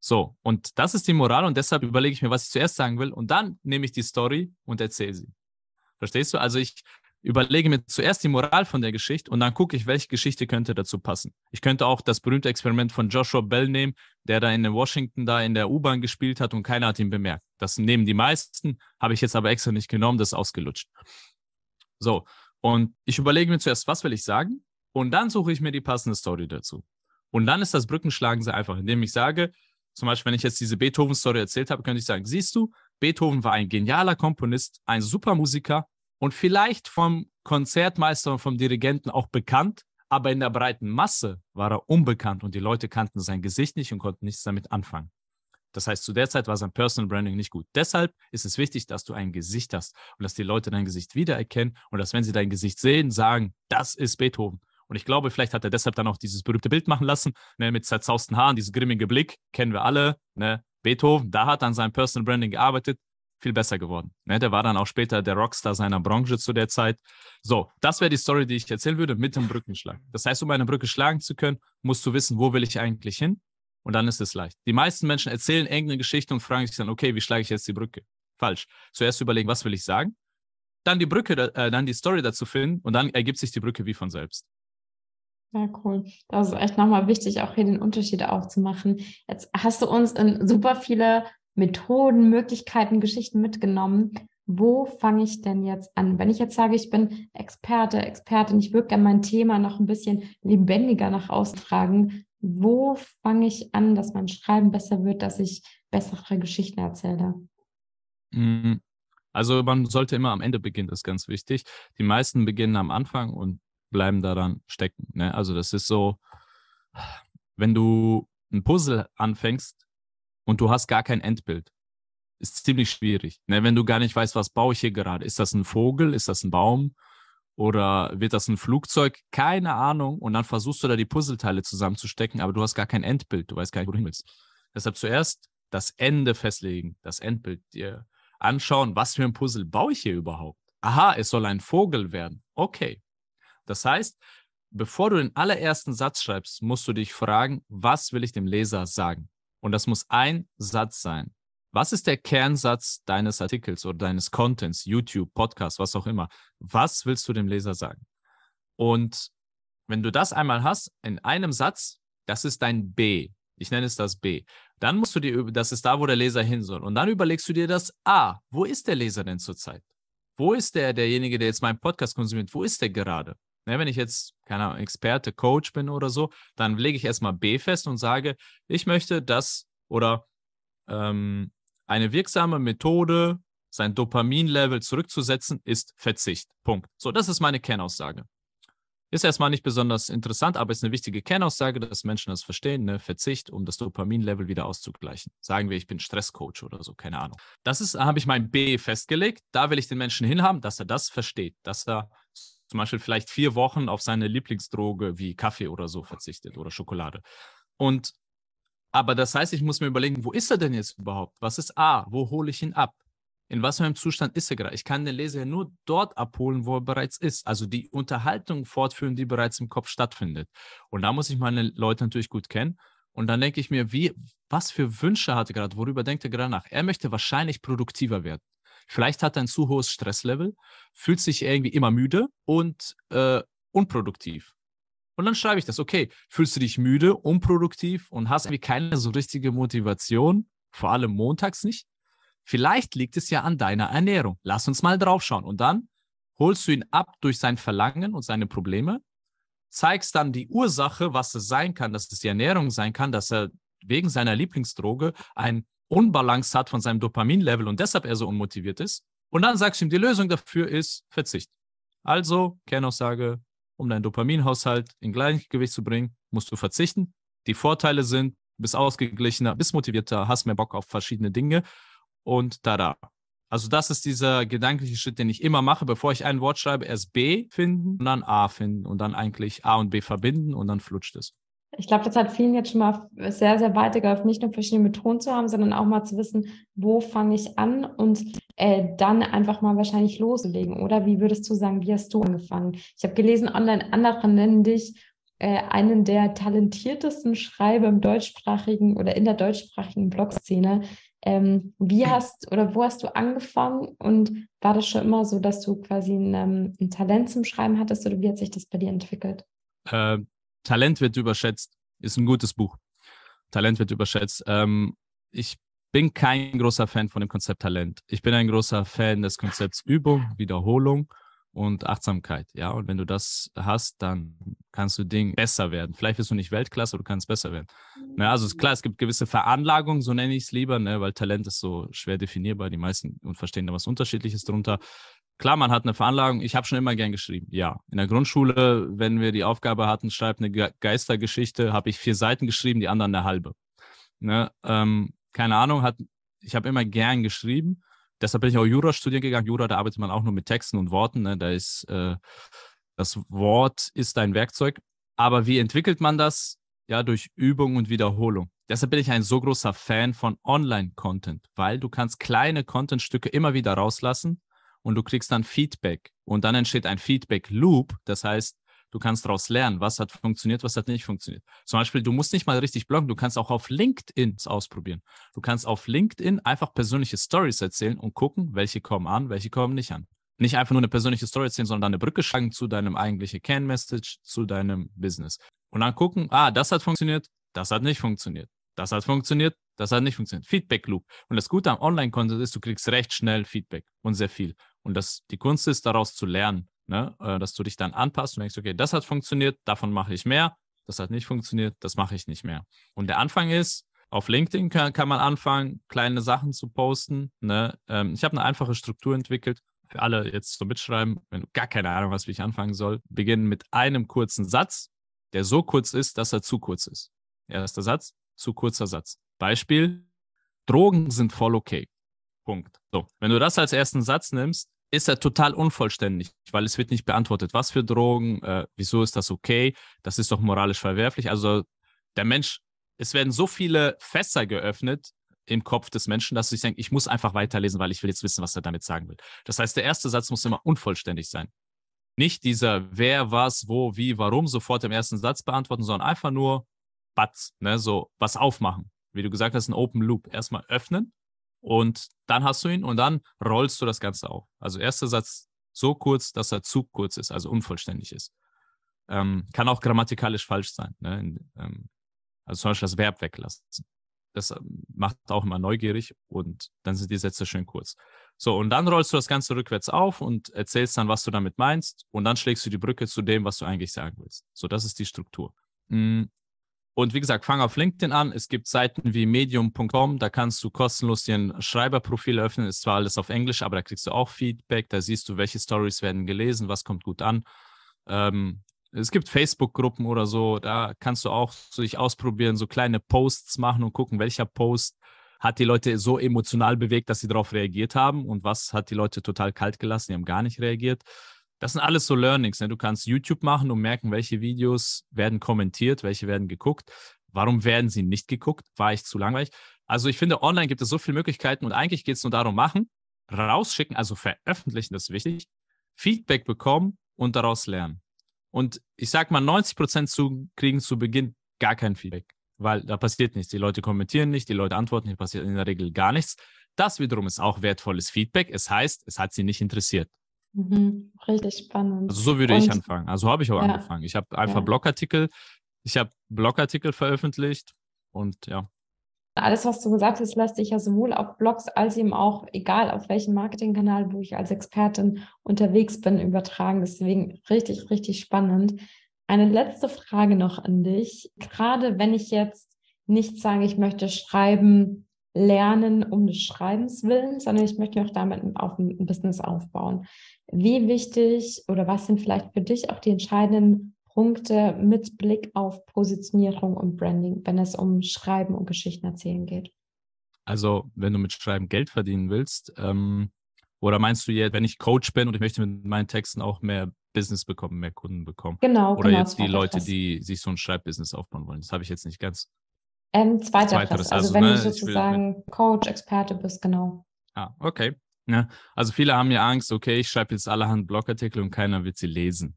So, und das ist die Moral und deshalb überlege ich mir, was ich zuerst sagen will und dann nehme ich die Story und erzähle sie. Verstehst du? Also ich überlege mir zuerst die Moral von der Geschichte und dann gucke ich, welche Geschichte könnte dazu passen. Ich könnte auch das berühmte Experiment von Joshua Bell nehmen, der da in Washington da in der U-Bahn gespielt hat und keiner hat ihn bemerkt. Das nehmen die meisten, habe ich jetzt aber extra nicht genommen, das ist ausgelutscht. So, und ich überlege mir zuerst, was will ich sagen? Und dann suche ich mir die passende Story dazu. Und dann ist das Brückenschlagen sehr einfach, indem ich sage, zum Beispiel, wenn ich jetzt diese Beethoven-Story erzählt habe, könnte ich sagen, siehst du, Beethoven war ein genialer Komponist, ein super Musiker, und vielleicht vom Konzertmeister und vom Dirigenten auch bekannt, aber in der breiten Masse war er unbekannt und die Leute kannten sein Gesicht nicht und konnten nichts damit anfangen. Das heißt, zu der Zeit war sein Personal Branding nicht gut. Deshalb ist es wichtig, dass du ein Gesicht hast und dass die Leute dein Gesicht wiedererkennen und dass, wenn sie dein Gesicht sehen, sagen, das ist Beethoven. Und ich glaube, vielleicht hat er deshalb dann auch dieses berühmte Bild machen lassen, ne, mit zerzausten Haaren, dieses grimmige Blick, kennen wir alle. Ne? Beethoven, da hat an seinem Personal Branding gearbeitet. Viel besser geworden. Ne? Der war dann auch später der Rockstar seiner Branche zu der Zeit. So, das wäre die Story, die ich erzählen würde, mit dem Brückenschlag. Das heißt, um eine Brücke schlagen zu können, musst du wissen, wo will ich eigentlich hin? Und dann ist es leicht. Die meisten Menschen erzählen irgendeine Geschichte und fragen sich dann, okay, wie schlage ich jetzt die Brücke? Falsch. Zuerst überlegen, was will ich sagen? Dann die Brücke, äh, dann die Story dazu finden und dann ergibt sich die Brücke wie von selbst. Ja, cool. Das ist echt nochmal wichtig, auch hier den Unterschied aufzumachen. Jetzt hast du uns in super viele Methoden, Möglichkeiten, Geschichten mitgenommen. Wo fange ich denn jetzt an? Wenn ich jetzt sage, ich bin Experte, Expertin, ich würde gerne mein Thema noch ein bisschen lebendiger nach austragen, wo fange ich an, dass mein Schreiben besser wird, dass ich bessere Geschichten erzähle? Mm, also man sollte immer am Ende beginnen, das ist ganz wichtig. Die meisten beginnen am Anfang und bleiben daran stecken. Ne? Also das ist so, wenn du ein Puzzle anfängst und du hast gar kein Endbild, ist ziemlich schwierig. Ne? Wenn du gar nicht weißt, was baue ich hier gerade. Ist das ein Vogel? Ist das ein Baum? Oder wird das ein Flugzeug? Keine Ahnung. Und dann versuchst du da die Puzzleteile zusammenzustecken, aber du hast gar kein Endbild. Du weißt gar nicht, wo du hin willst. Deshalb zuerst das Ende festlegen, das Endbild dir anschauen, was für ein Puzzle baue ich hier überhaupt? Aha, es soll ein Vogel werden. Okay. Das heißt, bevor du den allerersten Satz schreibst, musst du dich fragen, was will ich dem Leser sagen? Und das muss ein Satz sein. Was ist der Kernsatz deines Artikels oder deines Contents, YouTube, Podcast, was auch immer? Was willst du dem Leser sagen? Und wenn du das einmal hast, in einem Satz, das ist dein B. Ich nenne es das B. Dann musst du dir, das ist da, wo der Leser hin soll. Und dann überlegst du dir das A. Wo ist der Leser denn zurzeit? Wo ist der, derjenige, der jetzt meinen Podcast konsumiert? Wo ist der gerade? Ne, wenn ich jetzt, keine Ahnung, Experte, Coach bin oder so, dann lege ich erstmal B fest und sage, ich möchte das oder ähm, eine wirksame Methode, sein Dopaminlevel zurückzusetzen, ist Verzicht. Punkt. So, das ist meine Kernaussage. Ist erstmal nicht besonders interessant, aber ist eine wichtige Kernaussage, dass Menschen das verstehen. Ne? Verzicht, um das Dopaminlevel wieder auszugleichen. Sagen wir, ich bin Stresscoach oder so, keine Ahnung. Das ist, habe ich mein B festgelegt. Da will ich den Menschen hinhaben, dass er das versteht, dass er zum Beispiel vielleicht vier Wochen auf seine Lieblingsdroge wie Kaffee oder so verzichtet oder Schokolade. Und aber das heißt, ich muss mir überlegen, wo ist er denn jetzt überhaupt? Was ist A? Wo hole ich ihn ab? In was für einem Zustand ist er gerade? Ich kann den Leser ja nur dort abholen, wo er bereits ist. Also die Unterhaltung fortführen, die bereits im Kopf stattfindet. Und da muss ich meine Leute natürlich gut kennen. Und dann denke ich mir, wie, was für Wünsche hat er gerade? Worüber denkt er gerade nach? Er möchte wahrscheinlich produktiver werden. Vielleicht hat er ein zu hohes Stresslevel, fühlt sich irgendwie immer müde und äh, unproduktiv. Und dann schreibe ich das, okay, fühlst du dich müde, unproduktiv und hast irgendwie keine so richtige Motivation, vor allem montags nicht? Vielleicht liegt es ja an deiner Ernährung. Lass uns mal draufschauen. Und dann holst du ihn ab durch sein Verlangen und seine Probleme, zeigst dann die Ursache, was es sein kann, dass es die Ernährung sein kann, dass er wegen seiner Lieblingsdroge ein Unbalance hat von seinem Dopaminlevel und deshalb er so unmotiviert ist. Und dann sagst du ihm, die Lösung dafür ist Verzicht. Also, Kernaussage, um deinen Dopaminhaushalt in Gleichgewicht zu bringen, musst du verzichten. Die Vorteile sind, bist ausgeglichener, bist motivierter, hast mehr Bock auf verschiedene Dinge und tada. Also das ist dieser gedankliche Schritt, den ich immer mache, bevor ich ein Wort schreibe, erst B finden und dann A finden und dann eigentlich A und B verbinden und dann flutscht es. Ich glaube, das hat vielen jetzt schon mal sehr, sehr weitergeholfen, nicht nur verschiedene Methoden zu haben, sondern auch mal zu wissen, wo fange ich an und äh, dann einfach mal wahrscheinlich loslegen. Oder wie würdest du sagen, wie hast du angefangen? Ich habe gelesen, online andere nennen dich äh, einen der talentiertesten Schreiber im deutschsprachigen oder in der deutschsprachigen Blogszene. Ähm, wie hast oder wo hast du angefangen und war das schon immer so, dass du quasi ein, ähm, ein Talent zum Schreiben hattest oder wie hat sich das bei dir entwickelt? Äh, Talent wird überschätzt, ist ein gutes Buch. Talent wird überschätzt. Ähm, ich bin kein großer Fan von dem Konzept Talent. Ich bin ein großer Fan des Konzepts Übung, Wiederholung und Achtsamkeit. Ja, und wenn du das hast, dann kannst du Dinge besser werden. Vielleicht wirst du nicht Weltklasse, aber du kannst besser werden. Ne, also ist klar, es gibt gewisse Veranlagungen, so nenne ich es lieber, ne, weil Talent ist so schwer definierbar. Die meisten verstehen da was Unterschiedliches drunter. Klar, man hat eine Veranlagung. Ich habe schon immer gern geschrieben. Ja, in der Grundschule, wenn wir die Aufgabe hatten, schreib eine Geistergeschichte, habe ich vier Seiten geschrieben, die anderen eine halbe. Ne? Ähm, keine Ahnung, hat, ich habe immer gern geschrieben. Deshalb bin ich auch Jura studieren gegangen. Jura, da arbeitet man auch nur mit Texten und Worten. Ne? Da ist äh, das Wort ist ein Werkzeug. Aber wie entwickelt man das? ja durch Übung und Wiederholung. Deshalb bin ich ein so großer Fan von Online-Content, weil du kannst kleine Contentstücke immer wieder rauslassen und du kriegst dann Feedback und dann entsteht ein Feedback-Loop. Das heißt, du kannst daraus lernen, was hat funktioniert, was hat nicht funktioniert. Zum Beispiel, du musst nicht mal richtig bloggen, du kannst auch auf LinkedIn ausprobieren. Du kannst auf LinkedIn einfach persönliche Stories erzählen und gucken, welche kommen an, welche kommen nicht an. Nicht einfach nur eine persönliche Story erzählen, sondern eine Brücke schlagen zu deinem eigentlichen Kernmessage, zu deinem Business. Und dann gucken, ah, das hat funktioniert, das hat nicht funktioniert. Das hat funktioniert, das hat nicht funktioniert. Feedback Loop. Und das Gute am Online-Content ist, du kriegst recht schnell Feedback und sehr viel. Und das, die Kunst ist, daraus zu lernen, ne? Äh, dass du dich dann anpasst und denkst, okay, das hat funktioniert, davon mache ich mehr, das hat nicht funktioniert, das mache ich nicht mehr. Und der Anfang ist, auf LinkedIn kann, kann man anfangen, kleine Sachen zu posten. Ne? Ähm, ich habe eine einfache Struktur entwickelt. Für alle jetzt so mitschreiben, wenn du gar keine Ahnung hast, wie ich anfangen soll, beginnen mit einem kurzen Satz, der so kurz ist, dass er zu kurz ist. Erster Satz, zu kurzer Satz. Beispiel, Drogen sind voll okay. Punkt. So, wenn du das als ersten Satz nimmst, ist er total unvollständig, weil es wird nicht beantwortet, was für Drogen, äh, wieso ist das okay, das ist doch moralisch verwerflich. Also der Mensch, es werden so viele Fässer geöffnet im Kopf des Menschen, dass ich denke, ich muss einfach weiterlesen, weil ich will jetzt wissen, was er damit sagen will. Das heißt, der erste Satz muss immer unvollständig sein. Nicht dieser wer, was, wo, wie, warum sofort im ersten Satz beantworten, sondern einfach nur Batz, ne, so was aufmachen. Wie du gesagt hast, ein Open Loop. Erstmal öffnen und dann hast du ihn und dann rollst du das Ganze auf. Also erster Satz so kurz, dass er zu kurz ist, also unvollständig ist. Ähm, kann auch grammatikalisch falsch sein. Ne? Ähm, also zum Beispiel das Verb weglassen. Das ähm, macht auch immer neugierig und dann sind die Sätze schön kurz. So, und dann rollst du das Ganze rückwärts auf und erzählst dann, was du damit meinst und dann schlägst du die Brücke zu dem, was du eigentlich sagen willst. So, das ist die Struktur. Und wie gesagt, fang auf LinkedIn an. Es gibt Seiten wie medium.com, da kannst du kostenlos dir ein Schreiberprofil öffnen. Ist zwar alles auf Englisch, aber da kriegst du auch Feedback. Da siehst du, welche Stories werden gelesen, was kommt gut an. Ähm, es gibt Facebook-Gruppen oder so, da kannst du auch sich ausprobieren, so kleine Posts machen und gucken, welcher Post hat die Leute so emotional bewegt, dass sie darauf reagiert haben und was hat die Leute total kalt gelassen, die haben gar nicht reagiert. Das sind alles so Learnings. Ne? Du kannst YouTube machen und merken, welche Videos werden kommentiert, welche werden geguckt. Warum werden sie nicht geguckt? War ich zu langweilig? Also ich finde, online gibt es so viele Möglichkeiten und eigentlich geht es nur darum, machen, rausschicken, also veröffentlichen, das ist wichtig, Feedback bekommen und daraus lernen. Und ich sag mal, 90 Prozent zu kriegen zu Beginn gar kein Feedback, weil da passiert nichts. Die Leute kommentieren nicht, die Leute antworten nicht, passiert in der Regel gar nichts. Das wiederum ist auch wertvolles Feedback. Es heißt, es hat sie nicht interessiert. Mhm, richtig spannend. Also so würde und, ich anfangen. Also habe ich auch ja. angefangen. Ich habe einfach ja. Blogartikel, ich habe Blogartikel veröffentlicht und ja. Alles, was du gesagt hast, lässt sich ja sowohl auf Blogs als eben auch, egal auf welchem Marketingkanal, wo ich als Expertin unterwegs bin, übertragen. Deswegen richtig, richtig spannend. Eine letzte Frage noch an dich. Gerade wenn ich jetzt nicht sage, ich möchte schreiben, lernen um des Schreibens willen, sondern ich möchte auch damit auf ein Business aufbauen. Wie wichtig oder was sind vielleicht für dich auch die entscheidenden Punkte mit Blick auf Positionierung und Branding, wenn es um Schreiben und Geschichten erzählen geht? Also, wenn du mit Schreiben Geld verdienen willst, ähm, oder meinst du jetzt, wenn ich Coach bin und ich möchte mit meinen Texten auch mehr Business bekommen, mehr Kunden bekommen? Genau. Oder genau, jetzt die Leute, die sich so ein Schreibbusiness aufbauen wollen. Das habe ich jetzt nicht ganz ähm, zweiter Zweiteres, Also, also wenn ne, du sozusagen Coach, Experte bist, genau. Ah, okay. Ja, also viele haben ja Angst, okay, ich schreibe jetzt allerhand Blogartikel und keiner wird sie lesen.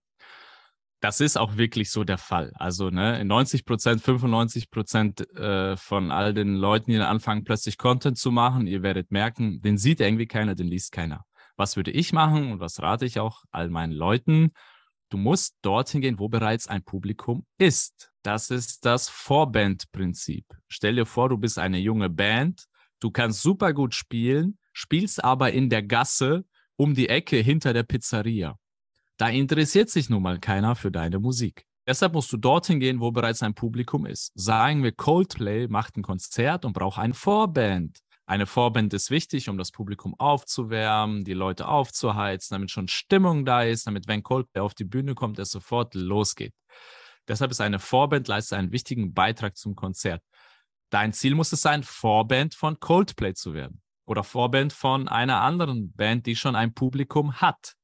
Das ist auch wirklich so der Fall. Also ne, 90 Prozent, 95 Prozent äh, von all den Leuten, die anfangen, plötzlich Content zu machen, ihr werdet merken, den sieht irgendwie keiner, den liest keiner. Was würde ich machen und was rate ich auch all meinen Leuten? Du musst dorthin gehen, wo bereits ein Publikum ist. Das ist das Vorband-Prinzip. Stell dir vor, du bist eine junge Band, du kannst super gut spielen, spielst aber in der Gasse um die Ecke hinter der Pizzeria. Da interessiert sich nun mal keiner für deine Musik. Deshalb musst du dorthin gehen, wo bereits ein Publikum ist. Sagen wir, Coldplay macht ein Konzert und braucht eine Vorband. Eine Vorband ist wichtig, um das Publikum aufzuwärmen, die Leute aufzuheizen, damit schon Stimmung da ist, damit, wenn Coldplay auf die Bühne kommt, es sofort losgeht. Deshalb ist eine Vorband leistet einen wichtigen Beitrag zum Konzert. Dein Ziel muss es sein, Vorband von Coldplay zu werden oder Vorband von einer anderen Band, die schon ein Publikum hat.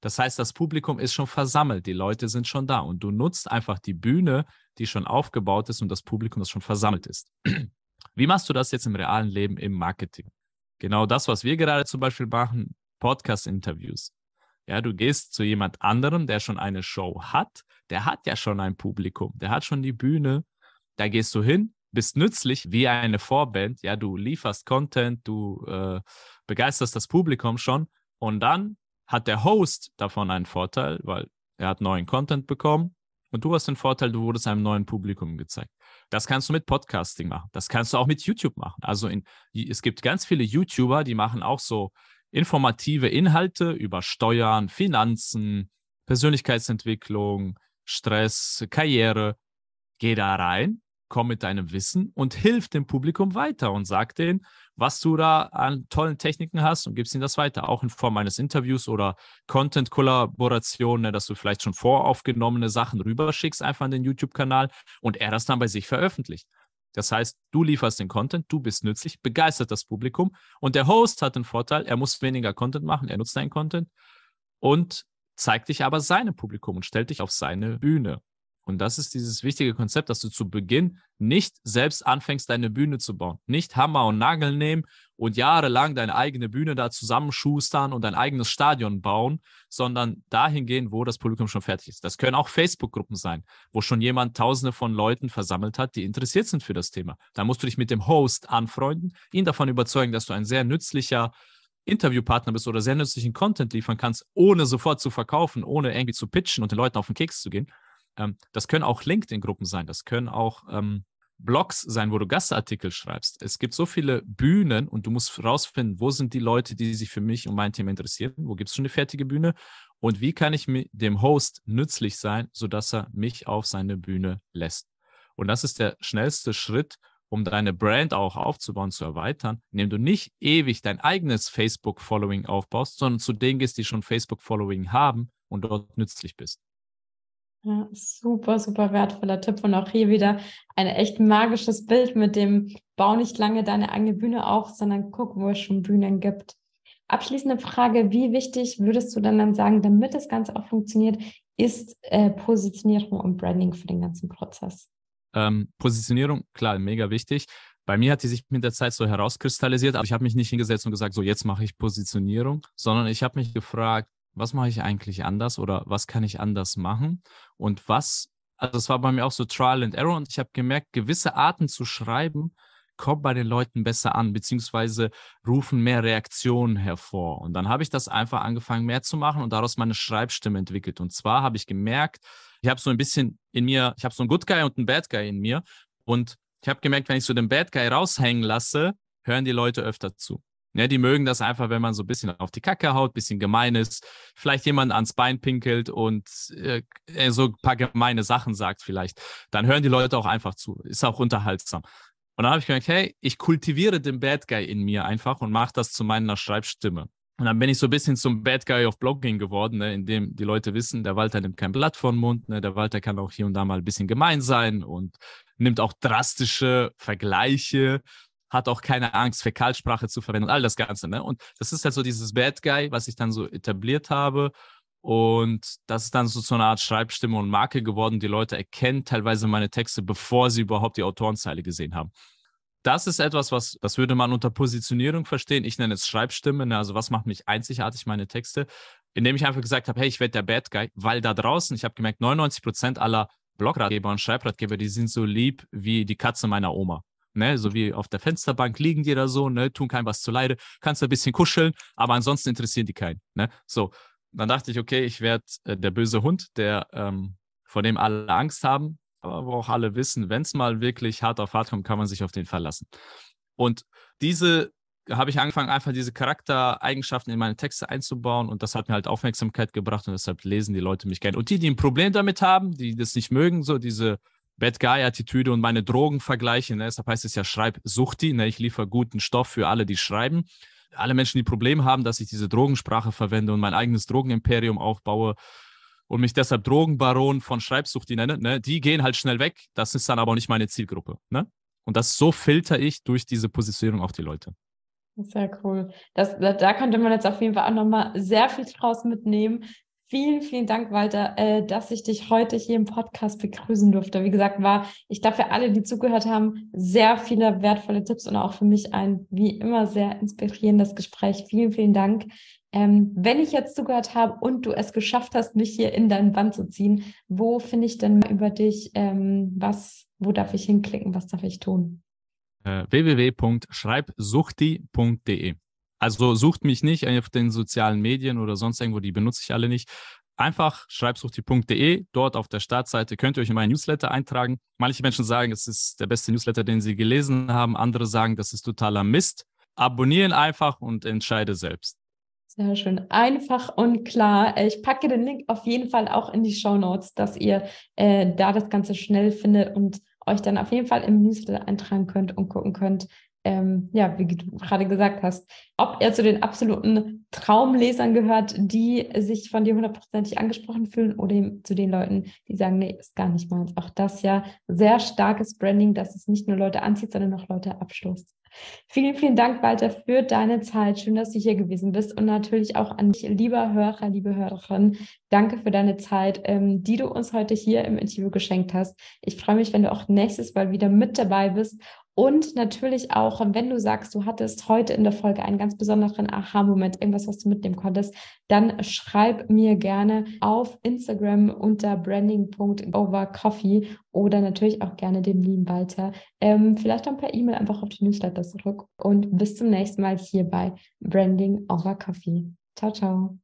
Das heißt, das Publikum ist schon versammelt, die Leute sind schon da und du nutzt einfach die Bühne, die schon aufgebaut ist und das Publikum, das schon versammelt ist. [clears throat] Wie machst du das jetzt im realen Leben im Marketing? Genau das, was wir gerade zum Beispiel machen, Podcast-Interviews. Ja, du gehst zu jemand anderem, der schon eine Show hat, der hat ja schon ein Publikum, der hat schon die Bühne. Da gehst du hin, bist nützlich wie eine Vorband. Ja, du lieferst Content, du äh, begeisterst das Publikum schon und dann hat der Host davon einen Vorteil, weil er hat neuen Content bekommen und du hast den Vorteil, du wurdest einem neuen Publikum gezeigt. Das kannst du mit Podcasting machen. Das kannst du auch mit YouTube machen. Also in, es gibt ganz viele YouTuber, die machen auch so informative Inhalte über Steuern, Finanzen, Persönlichkeitsentwicklung, Stress, Karriere. Geh da rein, komm mit deinem Wissen und hilf dem Publikum weiter und sag denen, was du da an tollen Techniken hast und gibst ihnen das weiter, auch in Form eines Interviews oder Content-Kollaboration, ne, dass du vielleicht schon voraufgenommene Sachen rüberschickst, einfach an den YouTube-Kanal und er das dann bei sich veröffentlicht. Das heißt, du lieferst den Content, du bist nützlich, begeistert das Publikum und der Host hat den Vorteil, er muss weniger Content machen, er nutzt deinen Content und zeigt dich aber seinem Publikum und stellt dich auf seine Bühne. Und das ist dieses wichtige Konzept, dass du zu Beginn nicht selbst anfängst, deine Bühne zu bauen. Nicht Hammer und Nagel nehmen und jahrelang deine eigene Bühne da zusammenschustern und dein eigenes Stadion bauen, sondern dahin gehen, wo das Publikum schon fertig ist. Das können auch Facebook-Gruppen sein, wo schon jemand Tausende von Leuten versammelt hat, die interessiert sind für das Thema. Da musst du dich mit dem Host anfreunden, ihn davon überzeugen, dass du ein sehr nützlicher Interviewpartner bist oder sehr nützlichen Content liefern kannst, ohne sofort zu verkaufen, ohne irgendwie zu pitchen und den Leuten auf den Keks zu gehen. Ähm, das können auch LinkedIn-Gruppen sein, das können auch ähm, Blogs sein, wo du Gastartikel schreibst. Es gibt so viele Bühnen und du musst herausfinden, wo sind die Leute, die sich für mich und mein Thema interessieren, wo gibt es schon eine fertige Bühne und wie kann ich dem Host nützlich sein, sodass er mich auf seine Bühne lässt. Und das ist der schnellste Schritt, um deine Brand auch aufzubauen, zu erweitern, indem du nicht ewig dein eigenes Facebook-Following aufbaust, sondern zu denen gehst, die schon Facebook-Following haben und dort nützlich bist. Ja, super, super wertvoller Tipp. Und auch hier wieder ein echt magisches Bild mit dem Bau nicht lange deine eigene Bühne auf, sondern guck, wo es schon Bühnen gibt. Abschließende Frage, wie wichtig würdest du dann, dann sagen, damit das Ganze auch funktioniert, ist äh, Positionierung und Branding für den ganzen Prozess? Ähm, Positionierung, klar, mega wichtig. Bei mir hat die sich mit der Zeit so herauskristallisiert, aber ich habe mich nicht hingesetzt und gesagt, so jetzt mache ich Positionierung, sondern ich habe mich gefragt, was mache ich eigentlich anders oder was kann ich anders machen und was, also es war bei mir auch so Trial and Error und ich habe gemerkt, gewisse Arten zu schreiben kommen bei den Leuten besser an, beziehungsweise rufen mehr Reaktionen hervor. Und dann habe ich das einfach angefangen mehr zu machen und daraus meine Schreibstimme entwickelt. Und zwar habe ich gemerkt, ich habe so ein bisschen in mir, ich habe so einen Good Guy und einen Bad Guy in mir und ich habe gemerkt, wenn ich so den Bad Guy raushängen lasse, hören die Leute öfter zu. Ja, die mögen das einfach, wenn man so ein bisschen auf die Kacke haut, ein bisschen gemein ist, vielleicht jemand ans Bein pinkelt und äh, so ein paar gemeine Sachen sagt vielleicht. Dann hören die Leute auch einfach zu. Ist auch unterhaltsam. Und dann habe ich gemerkt, hey, ich kultiviere den Bad Guy in mir einfach und mache das zu meiner Schreibstimme. Und dann bin ich so ein bisschen zum Bad Guy of Blogging geworden, ne, in dem die Leute wissen, der Walter nimmt kein Blatt vor den Mund, ne, der Walter kann auch hier und da mal ein bisschen gemein sein und nimmt auch drastische Vergleiche hat auch keine Angst, Fäkalsprache zu verwenden all das Ganze. Ne? Und das ist halt so dieses Bad Guy, was ich dann so etabliert habe. Und das ist dann so, so eine Art Schreibstimme und Marke geworden. Die Leute erkennen teilweise meine Texte, bevor sie überhaupt die Autorenzeile gesehen haben. Das ist etwas, was, das würde man unter Positionierung verstehen. Ich nenne es Schreibstimme. Ne? Also was macht mich einzigartig, meine Texte? Indem ich einfach gesagt habe, hey, ich werde der Bad Guy, weil da draußen, ich habe gemerkt, 99 Prozent aller Blogratgeber und Schreibratgeber, die sind so lieb wie die Katze meiner Oma ne, so wie auf der Fensterbank liegen die da so, ne, tun keinem was zu leide, kannst ein bisschen kuscheln, aber ansonsten interessieren die keinen, ne, so. Dann dachte ich, okay, ich werde äh, der böse Hund, der, ähm, vor dem alle Angst haben, aber wo auch alle wissen, wenn es mal wirklich hart auf hart kommt, kann man sich auf den verlassen. Und diese habe ich angefangen, einfach diese Charaktereigenschaften in meine Texte einzubauen und das hat mir halt Aufmerksamkeit gebracht und deshalb lesen die Leute mich gerne. Und die, die ein Problem damit haben, die das nicht mögen, so diese Bad Guy-Attitüde und meine Drogen vergleiche. Ne? Deshalb heißt es ja Schreibsuchti. Ne? Ich liefere guten Stoff für alle, die schreiben. Alle Menschen, die Probleme haben, dass ich diese Drogensprache verwende und mein eigenes Drogenimperium aufbaue und mich deshalb Drogenbaron von Schreibsuchti nenne, ne? die gehen halt schnell weg. Das ist dann aber auch nicht meine Zielgruppe. Ne? Und das so filter ich durch diese Positionierung auch die Leute. Sehr cool. Das, da, da könnte man jetzt auf jeden Fall auch nochmal sehr viel draus mitnehmen, Vielen, vielen Dank, Walter, äh, dass ich dich heute hier im Podcast begrüßen durfte. Wie gesagt, war ich glaube für alle, die zugehört haben, sehr viele wertvolle Tipps und auch für mich ein wie immer sehr inspirierendes Gespräch. Vielen, vielen Dank. Ähm, wenn ich jetzt zugehört habe und du es geschafft hast, mich hier in dein Band zu ziehen, wo finde ich denn über dich? Ähm, was, wo darf ich hinklicken? Was darf ich tun? Äh, www.schreibsuchti.de also sucht mich nicht auf den sozialen Medien oder sonst irgendwo, die benutze ich alle nicht. Einfach schreibsuchti.de, dort auf der Startseite könnt ihr euch in meinen Newsletter eintragen. Manche Menschen sagen, es ist der beste Newsletter, den sie gelesen haben. Andere sagen, das ist totaler Mist. Abonnieren einfach und entscheide selbst. Sehr schön. Einfach und klar. Ich packe den Link auf jeden Fall auch in die Show Notes, dass ihr äh, da das Ganze schnell findet und euch dann auf jeden Fall im Newsletter eintragen könnt und gucken könnt, ähm, ja, wie du gerade gesagt hast, ob er zu den absoluten Traumlesern gehört, die sich von dir hundertprozentig angesprochen fühlen oder zu den Leuten, die sagen, nee, ist gar nicht meins. Auch das ja sehr starkes Branding, dass es nicht nur Leute anzieht, sondern auch Leute abstoßt. Vielen, vielen Dank, Walter, für deine Zeit. Schön, dass du hier gewesen bist und natürlich auch an dich, lieber Hörer, liebe Hörerin. Danke für deine Zeit, ähm, die du uns heute hier im Interview geschenkt hast. Ich freue mich, wenn du auch nächstes Mal wieder mit dabei bist und natürlich auch, wenn du sagst, du hattest heute in der Folge einen ganz besonderen Aha-Moment, irgendwas, was du mitnehmen konntest, dann schreib mir gerne auf Instagram unter branding.overcoffee oder natürlich auch gerne dem lieben Walter. Ähm, vielleicht dann per E-Mail einfach auf die Newsletter zurück. Und bis zum nächsten Mal hier bei Branding Over Coffee. Ciao, ciao.